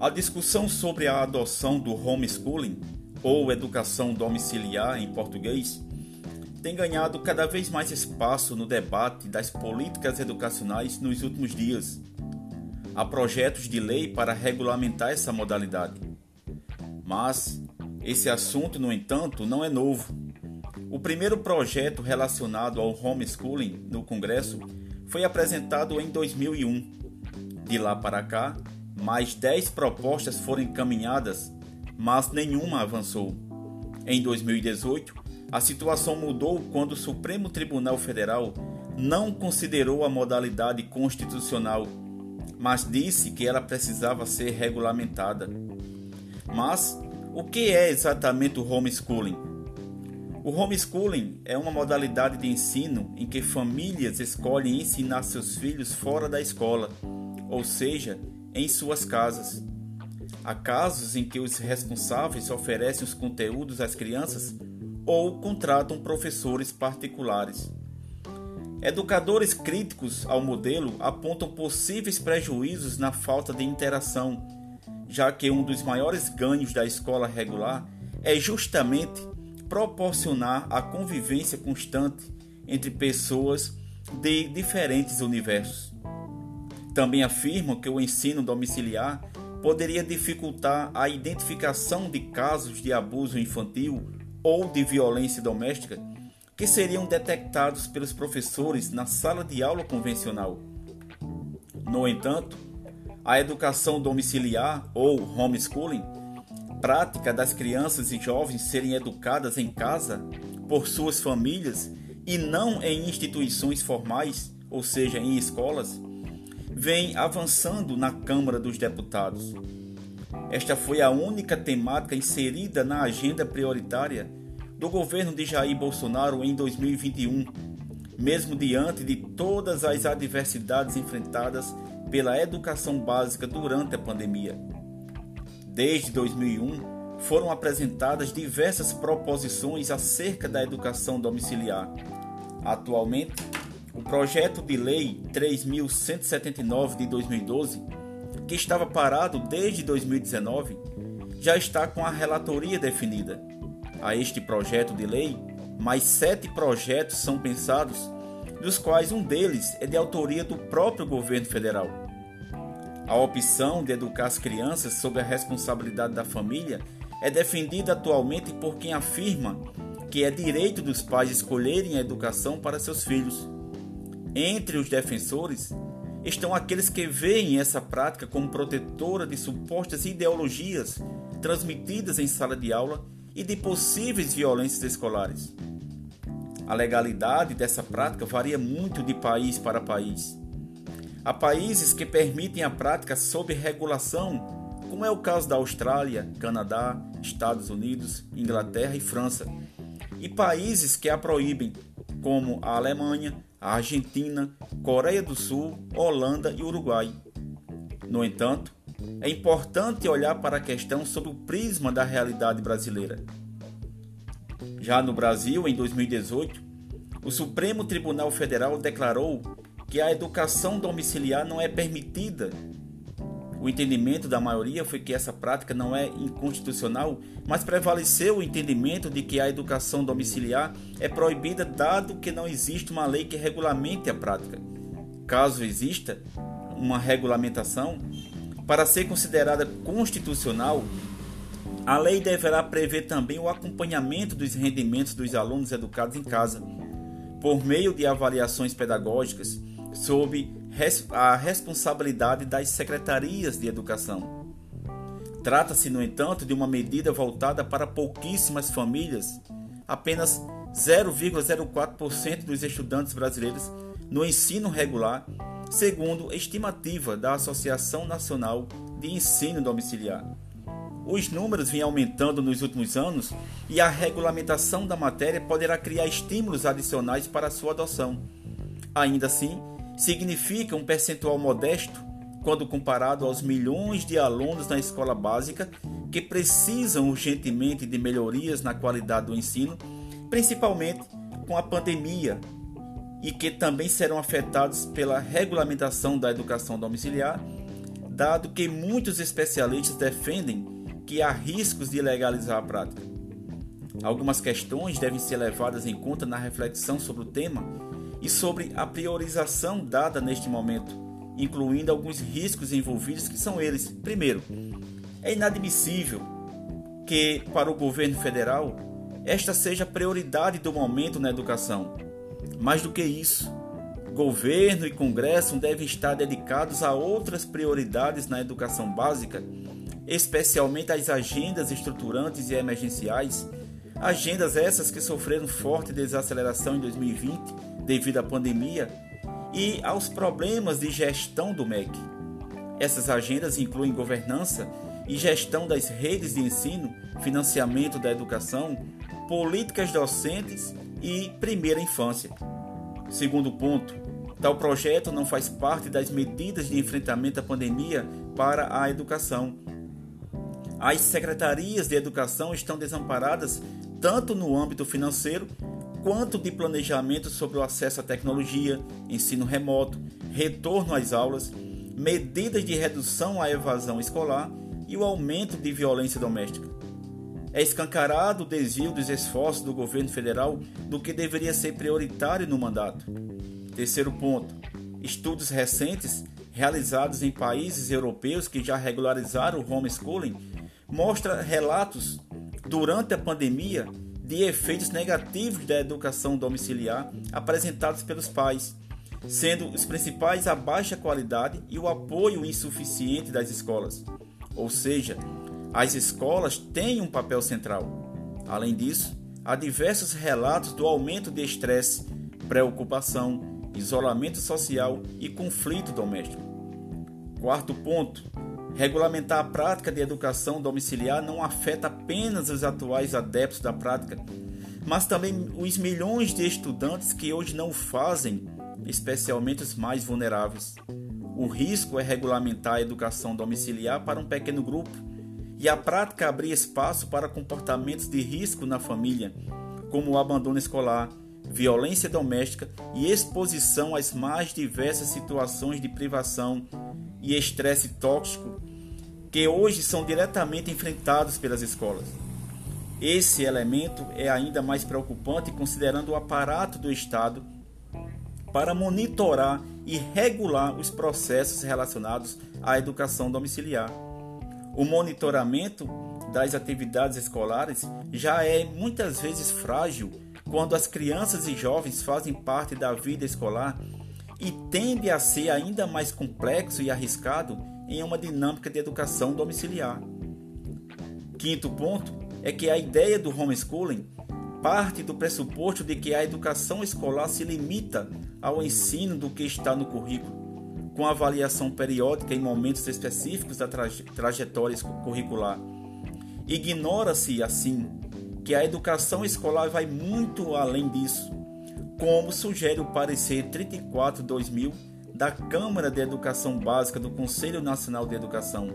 A discussão sobre a adoção do homeschooling, ou educação domiciliar em português, tem ganhado cada vez mais espaço no debate das políticas educacionais nos últimos dias. Há projetos de lei para regulamentar essa modalidade. Mas esse assunto, no entanto, não é novo. O primeiro projeto relacionado ao homeschooling no Congresso foi apresentado em 2001. De lá para cá, mais 10 propostas foram encaminhadas, mas nenhuma avançou. Em 2018, a situação mudou quando o Supremo Tribunal Federal não considerou a modalidade constitucional, mas disse que ela precisava ser regulamentada. Mas o que é exatamente o homeschooling? O homeschooling é uma modalidade de ensino em que famílias escolhem ensinar seus filhos fora da escola, ou seja, em suas casas. Há casos em que os responsáveis oferecem os conteúdos às crianças ou contratam professores particulares. Educadores críticos ao modelo apontam possíveis prejuízos na falta de interação, já que um dos maiores ganhos da escola regular é justamente proporcionar a convivência constante entre pessoas de diferentes universos. Também afirmam que o ensino domiciliar poderia dificultar a identificação de casos de abuso infantil ou de violência doméstica que seriam detectados pelos professores na sala de aula convencional. No entanto, a educação domiciliar ou homeschooling, prática das crianças e jovens serem educadas em casa por suas famílias e não em instituições formais, ou seja, em escolas, vem avançando na Câmara dos Deputados. Esta foi a única temática inserida na agenda prioritária do governo de Jair Bolsonaro em 2021, mesmo diante de todas as adversidades enfrentadas pela educação básica durante a pandemia. Desde 2001, foram apresentadas diversas proposições acerca da educação domiciliar. Atualmente, o projeto de lei 3179 de 2012 que estava parado desde 2019, já está com a relatoria definida. A este projeto de lei, mais sete projetos são pensados, dos quais um deles é de autoria do próprio governo federal. A opção de educar as crianças sob a responsabilidade da família é defendida atualmente por quem afirma que é direito dos pais escolherem a educação para seus filhos. Entre os defensores estão aqueles que veem essa prática como protetora de supostas ideologias transmitidas em sala de aula e de possíveis violências escolares. A legalidade dessa prática varia muito de país para país. Há países que permitem a prática sob regulação, como é o caso da Austrália, Canadá, Estados Unidos, Inglaterra e França, e países que a proíbem, como a Alemanha, a Argentina, Coreia do Sul, Holanda e Uruguai. No entanto, é importante olhar para a questão sob o prisma da realidade brasileira. Já no Brasil, em 2018, o Supremo Tribunal Federal declarou que a educação domiciliar não é permitida o entendimento da maioria foi que essa prática não é inconstitucional, mas prevaleceu o entendimento de que a educação domiciliar é proibida dado que não existe uma lei que regulamente a prática. Caso exista uma regulamentação, para ser considerada constitucional, a lei deverá prever também o acompanhamento dos rendimentos dos alunos educados em casa, por meio de avaliações pedagógicas sob a responsabilidade das secretarias de educação. Trata-se, no entanto, de uma medida voltada para pouquíssimas famílias. Apenas 0,04% dos estudantes brasileiros no ensino regular, segundo estimativa da Associação Nacional de Ensino Domiciliar. Os números vêm aumentando nos últimos anos e a regulamentação da matéria poderá criar estímulos adicionais para sua adoção. Ainda assim, significa um percentual modesto quando comparado aos milhões de alunos na escola básica que precisam urgentemente de melhorias na qualidade do ensino, principalmente com a pandemia, e que também serão afetados pela regulamentação da educação domiciliar, dado que muitos especialistas defendem que há riscos de legalizar a prática. Algumas questões devem ser levadas em conta na reflexão sobre o tema e sobre a priorização dada neste momento, incluindo alguns riscos envolvidos que são eles. Primeiro, é inadmissível que, para o governo federal, esta seja a prioridade do momento na educação. Mais do que isso, governo e Congresso devem estar dedicados a outras prioridades na educação básica, especialmente as agendas estruturantes e emergenciais, agendas essas que sofreram forte desaceleração em 2020 devido à pandemia e aos problemas de gestão do MEC. Essas agendas incluem governança e gestão das redes de ensino, financiamento da educação, políticas docentes e primeira infância. Segundo ponto, tal projeto não faz parte das medidas de enfrentamento à pandemia para a educação. As secretarias de educação estão desamparadas tanto no âmbito financeiro quanto de planejamento sobre o acesso à tecnologia, ensino remoto, retorno às aulas, medidas de redução à evasão escolar e o aumento de violência doméstica. É escancarado o desvio dos esforços do governo federal do que deveria ser prioritário no mandato. Terceiro ponto: estudos recentes realizados em países europeus que já regularizaram o homeschooling mostram relatos durante a pandemia de efeitos negativos da educação domiciliar apresentados pelos pais, sendo os principais a baixa qualidade e o apoio insuficiente das escolas. Ou seja, as escolas têm um papel central. Além disso, há diversos relatos do aumento de estresse, preocupação, isolamento social e conflito doméstico. Quarto ponto: Regulamentar a prática de educação domiciliar não afeta apenas os atuais adeptos da prática, mas também os milhões de estudantes que hoje não o fazem, especialmente os mais vulneráveis. O risco é regulamentar a educação domiciliar para um pequeno grupo e a prática abrir espaço para comportamentos de risco na família, como o abandono escolar, violência doméstica e exposição às mais diversas situações de privação e estresse tóxico que hoje são diretamente enfrentados pelas escolas. Esse elemento é ainda mais preocupante considerando o aparato do Estado para monitorar e regular os processos relacionados à educação domiciliar. O monitoramento das atividades escolares já é muitas vezes frágil quando as crianças e jovens fazem parte da vida escolar e tende a ser ainda mais complexo e arriscado em uma dinâmica de educação domiciliar. Quinto ponto é que a ideia do homeschooling parte do pressuposto de que a educação escolar se limita ao ensino do que está no currículo, com avaliação periódica em momentos específicos da traje trajetória curricular. Ignora-se, assim, que a educação escolar vai muito além disso, como sugere o parecer 34/2000 da Câmara de Educação Básica do Conselho Nacional de Educação,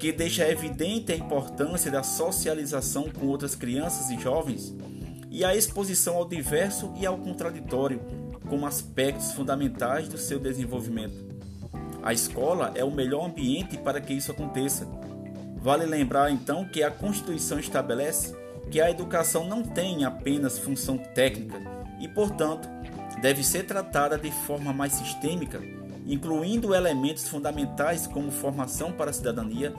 que deixa evidente a importância da socialização com outras crianças e jovens e a exposição ao diverso e ao contraditório como aspectos fundamentais do seu desenvolvimento. A escola é o melhor ambiente para que isso aconteça. Vale lembrar então que a Constituição estabelece que a educação não tem apenas função técnica e, portanto, deve ser tratada de forma mais sistêmica, incluindo elementos fundamentais como formação para a cidadania,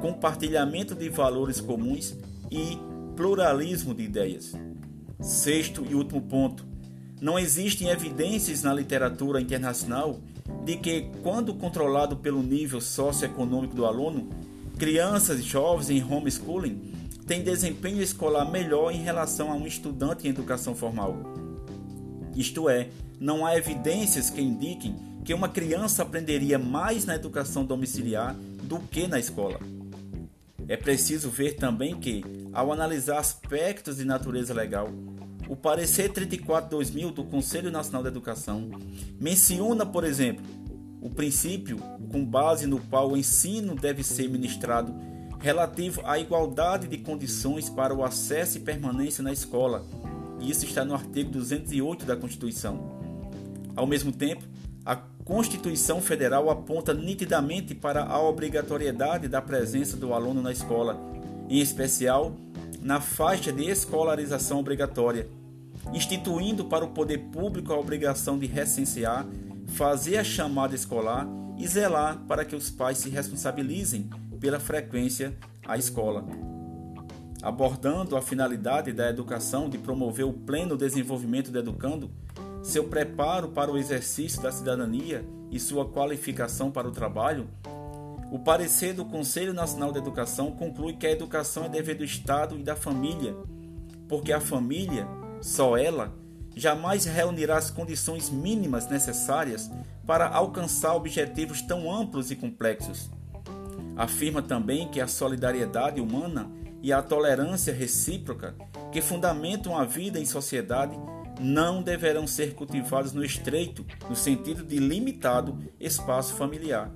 compartilhamento de valores comuns e pluralismo de ideias. Sexto e último ponto: não existem evidências na literatura internacional de que, quando controlado pelo nível socioeconômico do aluno, crianças e jovens em homeschooling têm desempenho escolar melhor em relação a um estudante em educação formal. Isto é, não há evidências que indiquem que uma criança aprenderia mais na educação domiciliar do que na escola. É preciso ver também que, ao analisar aspectos de natureza legal, o parecer 34/2000 do Conselho Nacional da Educação menciona, por exemplo, o princípio com base no qual o ensino deve ser ministrado relativo à igualdade de condições para o acesso e permanência na escola isso está no artigo 208 da Constituição. Ao mesmo tempo, a Constituição Federal aponta nitidamente para a obrigatoriedade da presença do aluno na escola, em especial na faixa de escolarização obrigatória, instituindo para o poder público a obrigação de recensear, fazer a chamada escolar e zelar para que os pais se responsabilizem pela frequência à escola. Abordando a finalidade da educação de promover o pleno desenvolvimento do educando, seu preparo para o exercício da cidadania e sua qualificação para o trabalho, o parecer do Conselho Nacional de Educação conclui que a educação é dever do Estado e da família, porque a família, só ela, jamais reunirá as condições mínimas necessárias para alcançar objetivos tão amplos e complexos. Afirma também que a solidariedade humana e a tolerância recíproca, que fundamentam a vida em sociedade, não deverão ser cultivados no estreito, no sentido de limitado espaço familiar.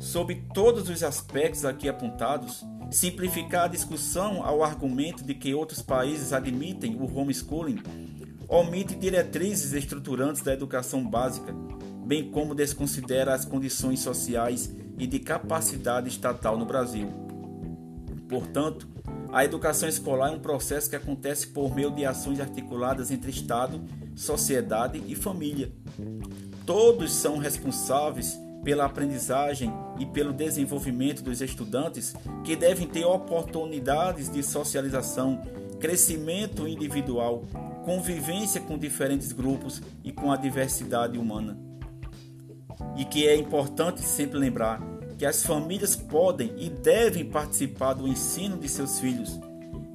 Sob todos os aspectos aqui apontados, simplificar a discussão ao argumento de que outros países admitem o homeschooling omite diretrizes estruturantes da educação básica, bem como desconsidera as condições sociais e de capacidade estatal no Brasil. Portanto, a educação escolar é um processo que acontece por meio de ações articuladas entre Estado, sociedade e família. Todos são responsáveis pela aprendizagem e pelo desenvolvimento dos estudantes, que devem ter oportunidades de socialização, crescimento individual, convivência com diferentes grupos e com a diversidade humana. E que é importante sempre lembrar que as famílias podem e devem participar do ensino de seus filhos,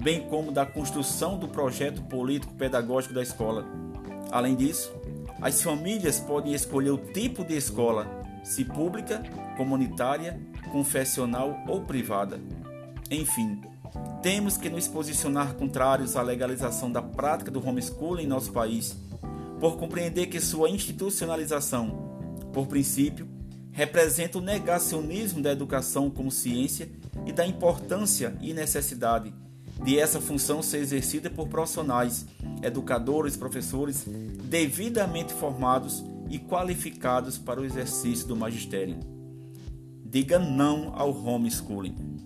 bem como da construção do projeto político-pedagógico da escola. Além disso, as famílias podem escolher o tipo de escola, se pública, comunitária, confessional ou privada. Enfim, temos que nos posicionar contrários à legalização da prática do homeschooling em nosso país, por compreender que sua institucionalização, por princípio, representa o negacionismo da educação como ciência e da importância e necessidade de essa função ser exercida por profissionais, educadores, professores devidamente formados e qualificados para o exercício do magistério. Diga não ao homeschooling.